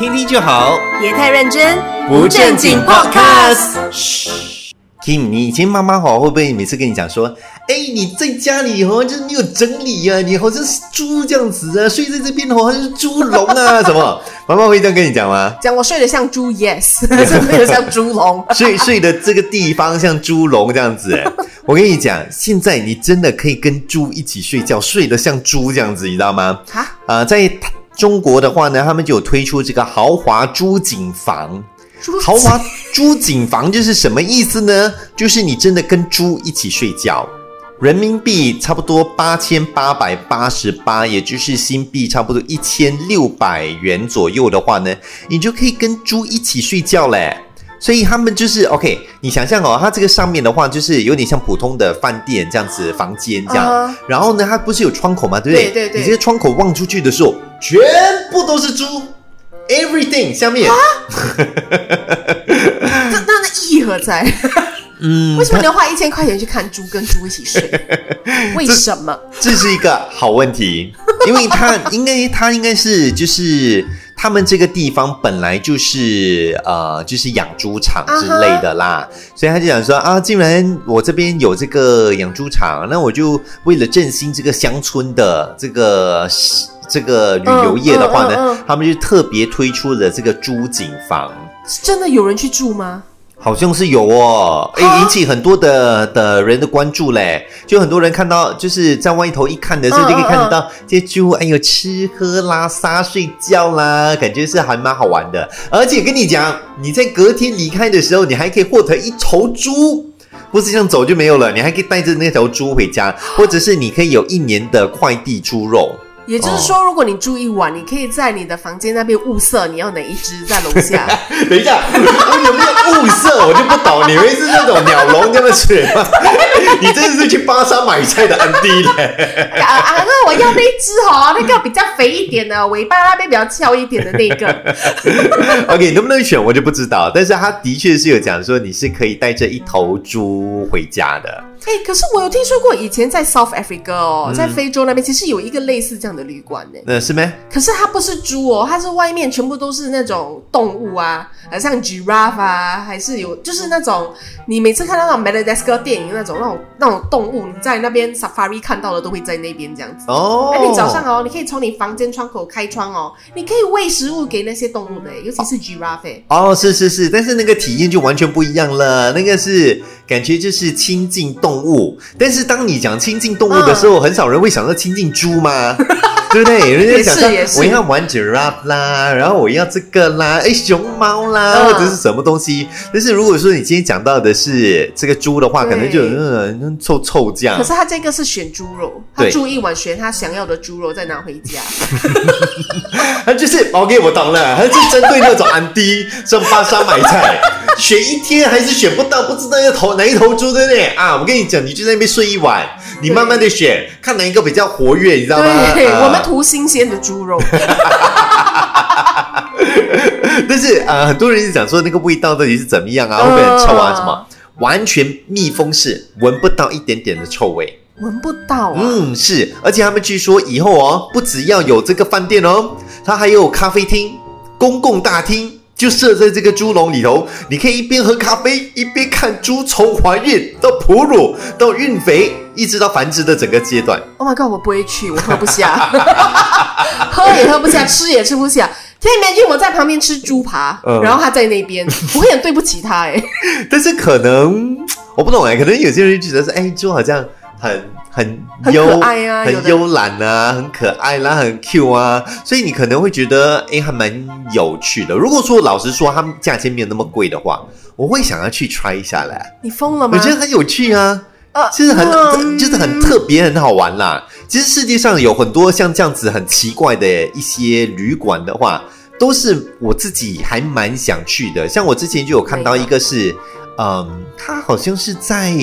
听听就好，别太认真，不正经 Podcast。嘘，Kim，你以前妈妈好会不会每次跟你讲说，哎，你在家里哦，就是没有整理啊，你好像是猪这样子啊，睡在这边哦，好像是猪笼啊，什么？妈妈会这样跟你讲吗？讲我睡得像猪，yes，真没有像猪笼。睡睡的这个地方像猪笼这样子，哎，我跟你讲，现在你真的可以跟猪一起睡觉，睡得像猪这样子，你知道吗？啊，啊，在中国的话呢，他们就有推出这个豪华猪景房。猪豪华猪景房就是什么意思呢？就是你真的跟猪一起睡觉，人民币差不多八千八百八十八，也就是新币差不多一千六百元左右的话呢，你就可以跟猪一起睡觉嘞。所以他们就是 OK，你想象哦，它这个上面的话就是有点像普通的饭店这样子房间这样，啊然后呢，它不是有窗口吗？对不对？对对对你这个窗口望出去的时候，全部都是猪，everything 下面。那那那意义何在？嗯为什么你要花一千块钱去看猪跟猪一起睡？为什么？这是一个好问题，因为它应该它应该是就是他们这个地方本来就是呃就是养猪场之类的啦所以他就想说啊，既然我这边有这个养猪场，那我就为了振兴这个乡村的这个。这个旅游业的话呢，他们就特别推出了这个猪景房，是真的有人去住吗？好像是有哦，哎，啊引起很多的的人的关注嘞。就很多人看到，就是在外头一看的时候，嗯就可以看得到这些猪，哎呦，吃喝拉撒睡觉啦，感觉是还蛮好玩的。而且跟你讲，你在隔天离开的时候，你还可以获得一头猪。不是这样走就没有了，你还可以带着那头猪回家，或者是你可以有一年的快递猪肉。也就是说，如果你住一晚，你可以在你的房间那边物色你要哪一只在楼下。等一下，我有没有物色我就不懂，你以为是那种鸟笼这样的水吗？你真的是去巴沙买菜的安迪嘞？啊啊！那我要那一只哦，那个比较肥一点的，尾巴那边比较翘一点的那个。OK，能不能选我就不知道，但是他的确是有讲说你是可以带着一头猪回家的。哎、可是我有听说过，以前在 South Africa 哦，嗯在非洲那边其实有一个类似这样的旅馆呢。呃是咩？可是它不是猪哦，它是外面全部都是那种动物啊，呃，像 giraffe 啊，还是有就是那种你每次看到那种 Madagascar 电影那种那种那种动物，你在那边 safari 看到的都会在那边这样子。哦，哎、你早上哦，你可以从你房间窗口开窗哦，你可以喂食物给那些动物的，尤其是 giraffe 欸。哦，是是是，但是那个体验就完全不一样了。那个是感觉就是亲近动物，但是当你讲亲近动物的时候，很少人会想到亲近猪嘛，对不对？人家想也是到我要玩 giraffe 啦，然后我要这个啦，哎，熊猫啦，嗯或者是什么东西。但是如果说你今天讲到的是这个猪的话，可能就对嗯臭臭这样可。是他这个是选猪肉，他对住一晚选他想要的猪肉再拿回家。他就是 OK，我懂了，他是针对那种安迪上巴沙买菜，选一天还是选不到，不知道要投哪一头猪，对不对啊？我跟你讲，你就在那边睡一晚，你慢慢的选，看哪一个比较活跃，你知道吗？对，啊我们图新鲜的猪肉。但是呃，很多人就讲说那个味道到底是怎么样啊？会不会很臭啊？嗯什么？完全密封式，闻不到一点点的臭味。闻不到啊！嗯，是，而且他们据说以后哦，不只要有这个饭店哦，它还有咖啡厅、公共大厅，就设在这个猪笼里头，你可以一边喝咖啡，一边看猪从怀孕到哺乳到孕肥，一直到繁殖的整个阶段。Oh my god，我不会去，我喝不下，喝也喝不下，吃也吃不下。天里面就我在旁边吃猪扒，嗯然后他在那边，我会很对不起他哎。但是可能我不懂哎，可能有些人就觉得是，哎，猪好像很很很爱啊很慵懒啊，很可爱啦，很 Q 啊，所以你可能会觉得，哎，还蛮有趣的。如果说老实说，他们价钱没有那么贵的话，我会想要去 try 一下嘞。你疯了吗？我觉得很有趣啊，呃就是很、嗯就是很特别，很好玩啦。其实世界上有很多像这样子很奇怪的一些旅馆的话，都是我自己还蛮想去的。像我之前就有看到一个是，嗯，它好像是在。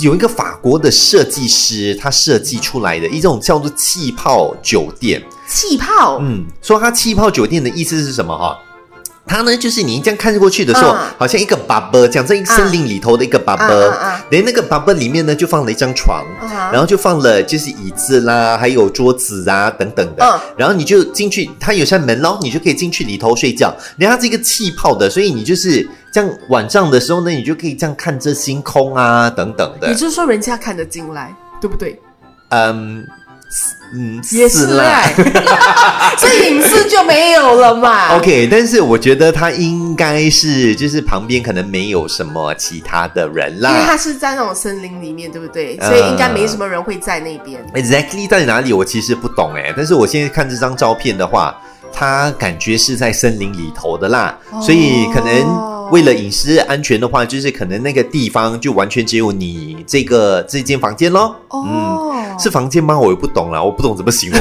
有一个法国的设计师，他设计出来的一种叫做气泡酒店。气泡，嗯，说它气泡酒店的意思是什么哈？它呢，就是你这样看过去的时候，嗯。好像一个 bubble，讲在一个森林里头的一个 bubble，嗯嗯嗯连、那个 bubble 里面呢，就放了一张床，嗯。然后就放了就是椅子啦，还有桌子啊等等的，嗯。然后你就进去，它有扇门咯，你就可以进去里头睡觉。然后它是一个气泡的，所以你就是这样晚上的时候呢，你就可以这样看着星空啊等等的也，就是说人家看得进来，对不对？嗯。嗯，也是啦。哎，所以隐私就没有了嘛。OK，但是我觉得他应该是就是旁边可能没有什么其他的人啦因为他。是在那种森林里面，对不对？嗯所以应该没什么人会在那边。Exactly 在哪里我其实不懂哎，但是我现在看这张照片的话，他感觉是在森林里头的啦，哦所以可能为了隐私安全的话，就是可能那个地方就完全只有你这个这间房间咯。嗯，哦，是房间吗？我也不懂啦，我不懂怎么形容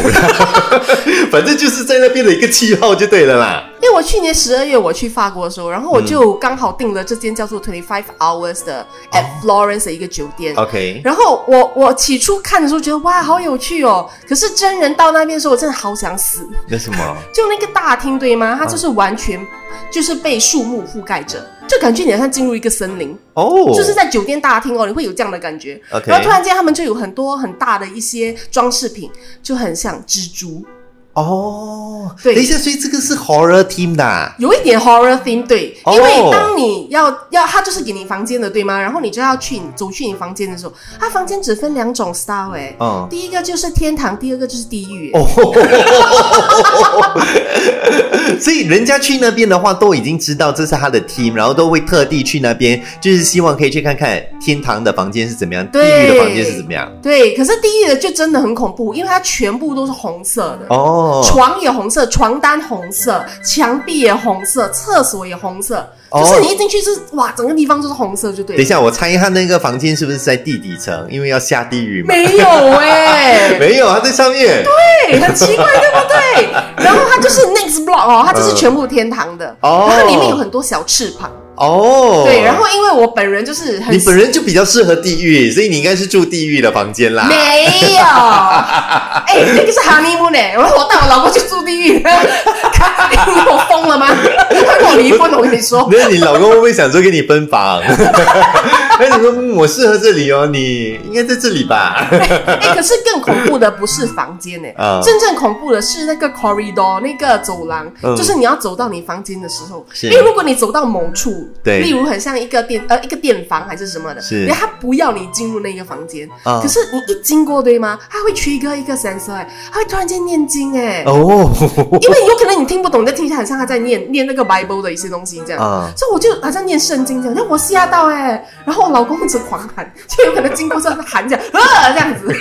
反正就是在那边的一个气泡就对了啦。因为我去年十二月我去法国的时候，然后我就刚好订了这间叫做 Twenty Five Hours 的 at Florence 的一个酒店。OK，然后我我起初看的时候觉得哇好有趣哦，可是真人到那边的时候，我真的好想死。那什么？就那个大厅对吗？它就是完全就是被树木覆盖着，就感觉你好像进入一个森林。哦，就是在酒店大厅哦，你会有这样的感觉。OK 然后突然间他们就有很多很大的一些装饰品，就很像蜘蛛，哦，对。等一下，所以这个是 horror team 的啊、有一点 horror theme 对，哦。因为当你要要他就是给你房间的对吗？然后你就要去你走去你房间的时候，他房间只分两种 style 哎、嗯第一个就是天堂，第二个就是地狱、哦，所以人家去那边的话，都已经知道这是他的 team，然后都会特地去那边，就是希望可以去看看天堂的房间是怎么样，地狱的房间是怎么样。对，可是地狱的就真的很恐怖，因为它全部都是红色的。哦，床也红色，床单红色，墙壁也红色，厕所也红色，哦就是你一进去是哇，整个地方都是红色，就对。等一下，我猜一下那个房间是不是在地底层？因为要下地狱嘛。没有哎、没有，它在上面。对，很奇怪，对不对？然后它就是 next block 哦，它就是全部天堂的，哦然后里面有很多小翅膀，哦，对。然后因为我本人就是很你本人就比较适合地狱，所以你应该是住地狱的房间啦。没有，哎、那个是 honeymoon 我带我老公去住地狱，你我疯了吗？他跟我离婚，我跟你说。那你老公会不会想说跟你分房？那你说、嗯、我适合这里哦，你应该在这里吧？哎、可是更恐怖的不是房间哎、啊。真正恐怖的是那个 corridor 那个走廊，嗯。就是你要走到你房间的时候，是。因为如果你走到某处，对。例如很像一个电呃一个电房还是什么的，是。因为他不要你进入那个房间，啊。可是你一经过对吗？他会 trigger 一个 sensor，哎，他会突然间念经哎、哦，因为有可能你听不懂，你在听起来很像他在念念那个 Bible 的一些东西这样，啊。所以我就好像念圣经这样，让我吓到哎、然后我老公一直狂喊，就有可能经过之后他喊这样，啊 这样子。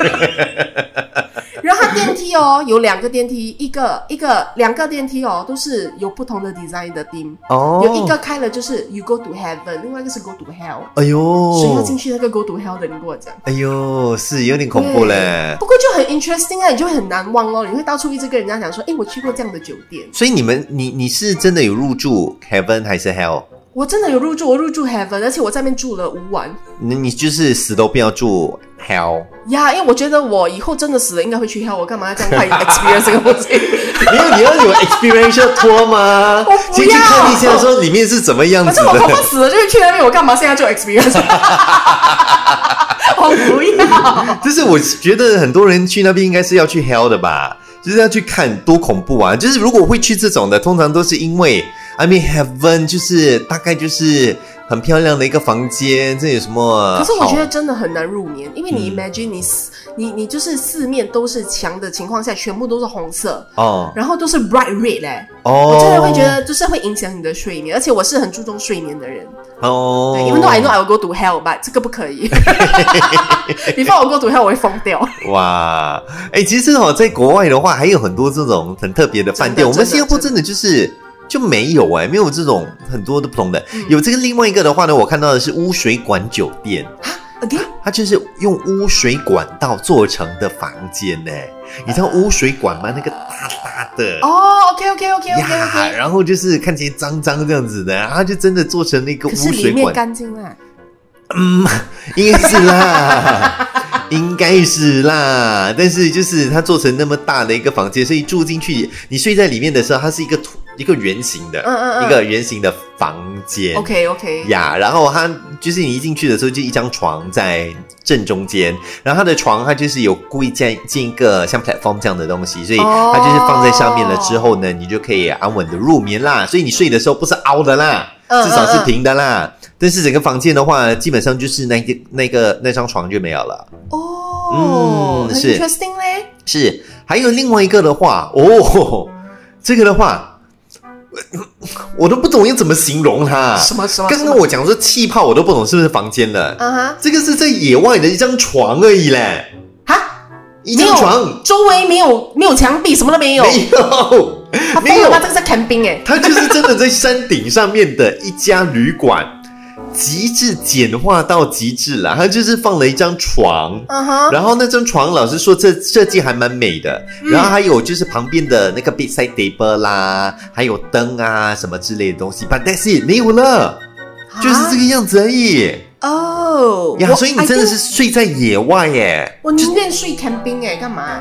然后它电梯哦，有两个电梯，一个一个两个电梯哦，都是有不同的 design 的 theme，、哦，有一个开了就是 you go to heaven，另外一个是 go to hell。哎呦谁要呦，进去那个 go to hell 的？你跟我讲。哎呦，是有点恐怖嘞。不过就很 interesting 啊，你就会很难忘哦，你会到处一直跟人家讲说，哎，我去过这样的酒店。所以你们，你你是真的有入住 heaven 还是 hell？我真的有入住，我入住 Heaven，而且我在那边住了五晚那你就是死都不要住 hell。呀因为我觉得我以后真的死了，应该会去 Hell，我干嘛要这样快 experience 这个东西？因为，你要有 experiential tour 吗？我不先去要看一下，说里面是怎么样子反正我恐的。怕死了就是去那边，我干嘛现在就 experience？我不要。就是我觉得很多人去那边应该是要去 hell 的吧，就是要去看多恐怖啊！就是如果会去这种的，通常都是因为 I mean heaven 就是大概就是很漂亮的一个房间，这有什么？可是我觉得真的很难入眠，因为你嗯 imagine 你四你你就是四面都是墙的情况下，全部都是红色，哦然后都是 bright red 嘞、哦，我真的会觉得就是会影响你的睡眠，而且我是很注重睡眠的人。哦，对，因为 though I know I will go to hell, but 这个不可以。你放我 go to hell，我会疯掉。哇，哎、其实哦，在国外的话，还有很多这种很特别的饭店。我们新加坡真真的就是就没有哎、没有这种很多的不同的。嗯有这个另外一个的话呢，我看到的是污水管酒店，Again，它就是用污水管道做成的房间呢。你知道污水管吗？那个大大的。哦，OK，OK，OK，OK，OK。呀，然后就是看起来脏脏这样子的，然后就真的做成那个污水管，干净啦。嗯，应该是啦，应该是啦。但是就是它做成那么大的一个房间，所以住进去，你睡在里面的时候，它是一个土一个圆形的，嗯嗯嗯一个圆形的房间。OK OK，呀然后它就是你一进去的时候，就一张床在正中间，然后它的床它就是有故意建建一个像 platform 这样的东西，所以哦它就是放在上面了之后呢，你就可以安稳的入眠啦。所以你睡的时候不是凹的啦，嗯至少是平的啦。但是整个房间的话，基本上就是那个那个那张床就没有了。哦，嗯是 interesting 嘞。是，还有另外一个的话，哦，这个的话，我都不懂要怎么形容它。什么什么？刚刚我讲说气泡，我都不懂是不是房间的。啊哈这个是在野外的一张床而已嘞，哈，一张床周围没有没有墙壁，什么都没有。没有，没有他疯了吗？，这个在 camping 哎。它就是真的在山顶上面的一家旅馆，极致简化到极致了。它就是放了一张床，然后那张床，老实说，这设计还蛮美的。嗯然后还有就是旁边的那个 bedside table 啦，还有灯啊什么之类的东西，but that's it 没有了，就是这个样子而已。哦呀，我所以你真的是睡在野外耶。我宁愿睡 camping 哎，干嘛？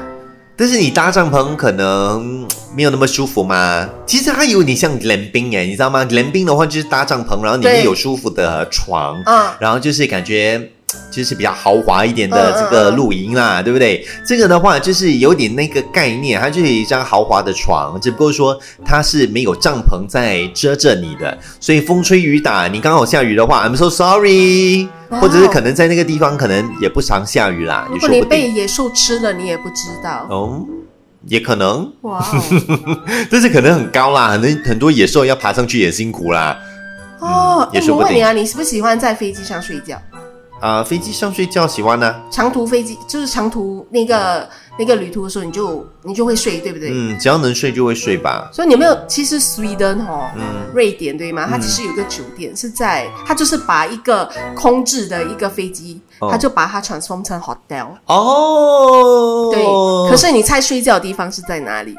但是你搭帐篷可能嗯 没有那么舒服嘛。其实它有点像 glamping 哎，你知道吗？glamping 的话就是搭帐篷，然后里面有舒服的床，嗯然后就是感觉。就是比较豪华一点的这个嗯露营啦，对不对？这个的话就是有点那个概念，它就是一张豪华的床，只不过说它是没有帐篷在遮着你的，所以风吹雨打，你刚好下雨的话，I'm so sorry，或者是可能在那个地方可能也不常下雨啦，如果你。被野兽吃了，你也不知道。哦，也可能，哇哦，但是可能很高啦，很多很多野兽要爬上去也辛苦啦。哦，我问你啊，你喜不喜欢在飞机上睡觉？啊、飞机上睡觉喜欢呢、长途飞机就是长途那个那个旅途的时候，你就你就会睡，对不对？嗯，只要能睡就会睡吧。所以你有没有？其实 Sweden 哦，嗯瑞典对吗？它其实有个酒店是在，它就是把一个空置的一个飞机，哦它就把它 transform 成 hotel。哦，对，可是你猜睡觉的地方是在哪里？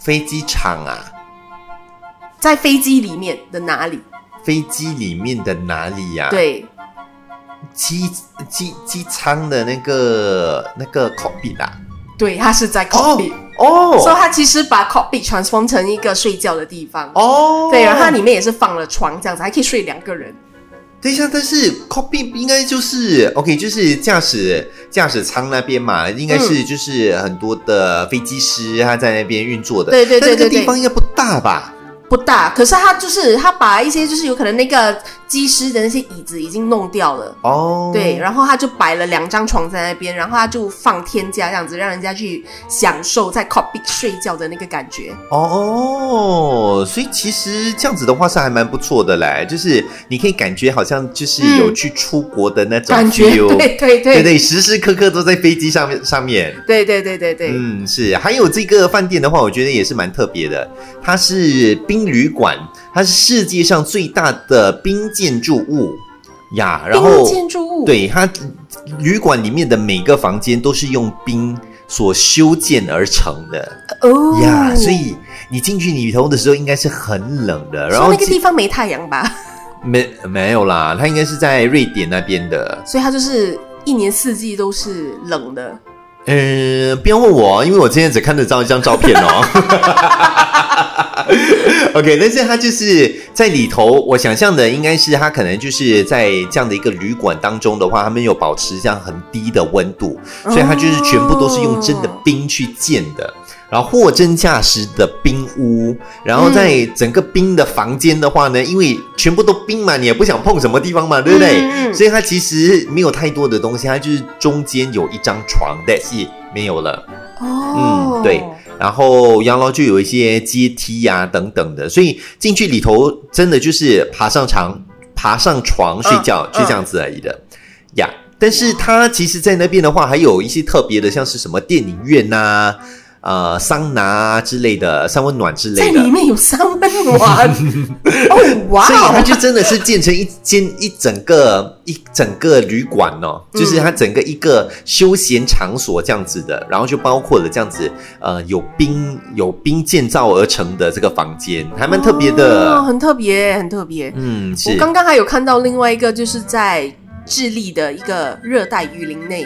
飞机场啊，在飞机里面的哪里？飞机里面的哪里呀、，对，机机机舱的那个那个 cockpit 啊。对，它是在 cockpit，、哦所以它其实把 cockpit transform 成一个睡觉的地方。哦，对，然后它里面也是放了床，这样子还可以睡两个人。等一下，但是 cockpit 应该就是 OK，就是驾驶驾驶舱那边嘛，应该是就是很多的飞机师他在那边运作的。对对对但那个对对地方应该不大吧？不大，可是他就是他把一些就是有可能那个机师的那些椅子已经弄掉了。哦，对，然后他就摆了两张床在那边，然后他就放天价这样子，让人家去享受在 cockpit 睡觉的那个感觉。哦，所以其实这样子的话是还蛮不错的嘞，就是你可以感觉好像就是有去出国的那种感觉对对对对对，时时刻刻都在飞机上面上面。对对对对对，嗯，是，还有这个饭店的话，我觉得也是蛮特别的。它是冰旅馆，它是世界上最大的冰建筑物呀。然后冰建筑物，，对它旅馆里面的每个房间都是用冰所修建而成的哦呀，所以你进去里头的时候应该是很冷的。然后那个地方没太阳吧，没没有啦，它应该是在瑞典那边的。所以它就是一年四季都是冷的。嗯，不要问我，因为我今天只看得到一张照片哦。OK，但是它就是在里头，我想象的应该是它可能就是在这样的一个旅馆当中的话，他们有保持这样很低的温度，所以它就是全部都是用真的冰去建的。然后货真价实的冰屋，然后在整个冰的房间的话呢，因为全部都冰嘛，你也不想碰什么地方嘛，对不对？所以它其实没有太多的东西，它就是中间有一张床，that's it，没有了。哦，嗯对然后养老就有一些阶梯呀、等等的，所以进去里头真的就是爬上床、爬上床睡觉，嗯就这样子而已的呀。但是它其实，在那边的话，还有一些特别的，像是什么电影院呐、呃，桑拿啊之类的，三温暖之类的在里。面有三温暖，哦哇所以它哦，就真的是建成一间一整个一整个旅馆哦，嗯就是它整个一个休闲场所这样子的，然后就包括了这样子呃有冰有冰建造而成的这个房间，还蛮特别哦的。很特别，很特别。嗯，我是刚刚还有看到另外一个，就是在智利的一个热带雨林内，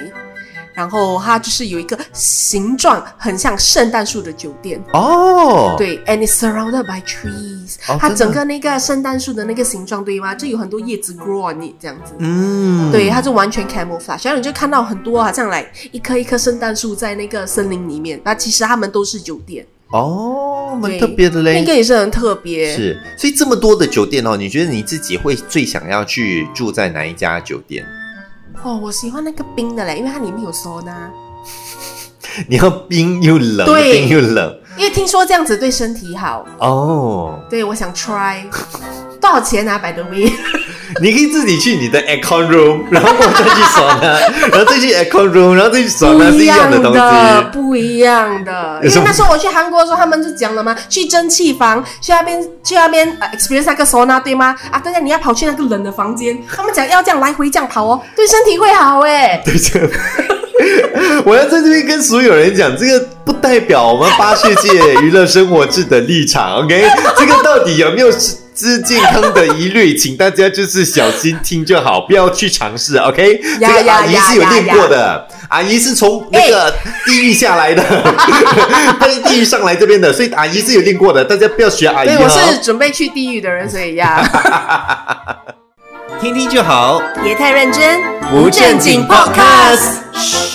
然后它就是有一个形状很像圣诞树的酒店。哦，，对，and it's surrounded by trees，、哦它整个那个圣诞树的那个形状，对吗？就有很多叶子 grow on it 这样子。嗯，对，它就完全 camouflage，然后你就看到很多好像来一棵一棵圣诞树在那个森林里面，那其实它们都是酒店，哦，蛮特别的嘞，那个也是很特别。是，所以这么多的酒店哦，你觉得你自己会最想要去住在哪一家酒店？哦，我喜欢那个冰的嘞，因为它里面有 sauna，你要冰又冷，冰又冷。因为听说这样子对身体好。哦。对，我想 try，多少钱啊？By the way，你可以自己去你的 aircon room，然后再去爽呢，然后再去 aircon room，然后再去爽呢，不一是一样的东，西。不一样的。因为那时候我去韩国的时候，他们就讲了嘛，去蒸汽房，去那边去那边呃 experience 那个 sauna 对吗？啊，对呀，你要跑去那个冷的房间，他们讲要这样来回这样跑哦，对身体会好哎。对这个，我要在这边跟所有人讲，这个不代表我们八世界娱乐生活志的立场，OK？这个到底有没有之健康的疑虑，请大家就是小心听就好，不要去尝试，OK？这个阿姨是有练过的，阿姨是从那个地狱下来的，她是地狱上来这边的，所以阿姨是有练过的，大家不要学阿姨对，我是，准备去地狱的人，所以呀，听听就好，别太认真，不正经 Podcast。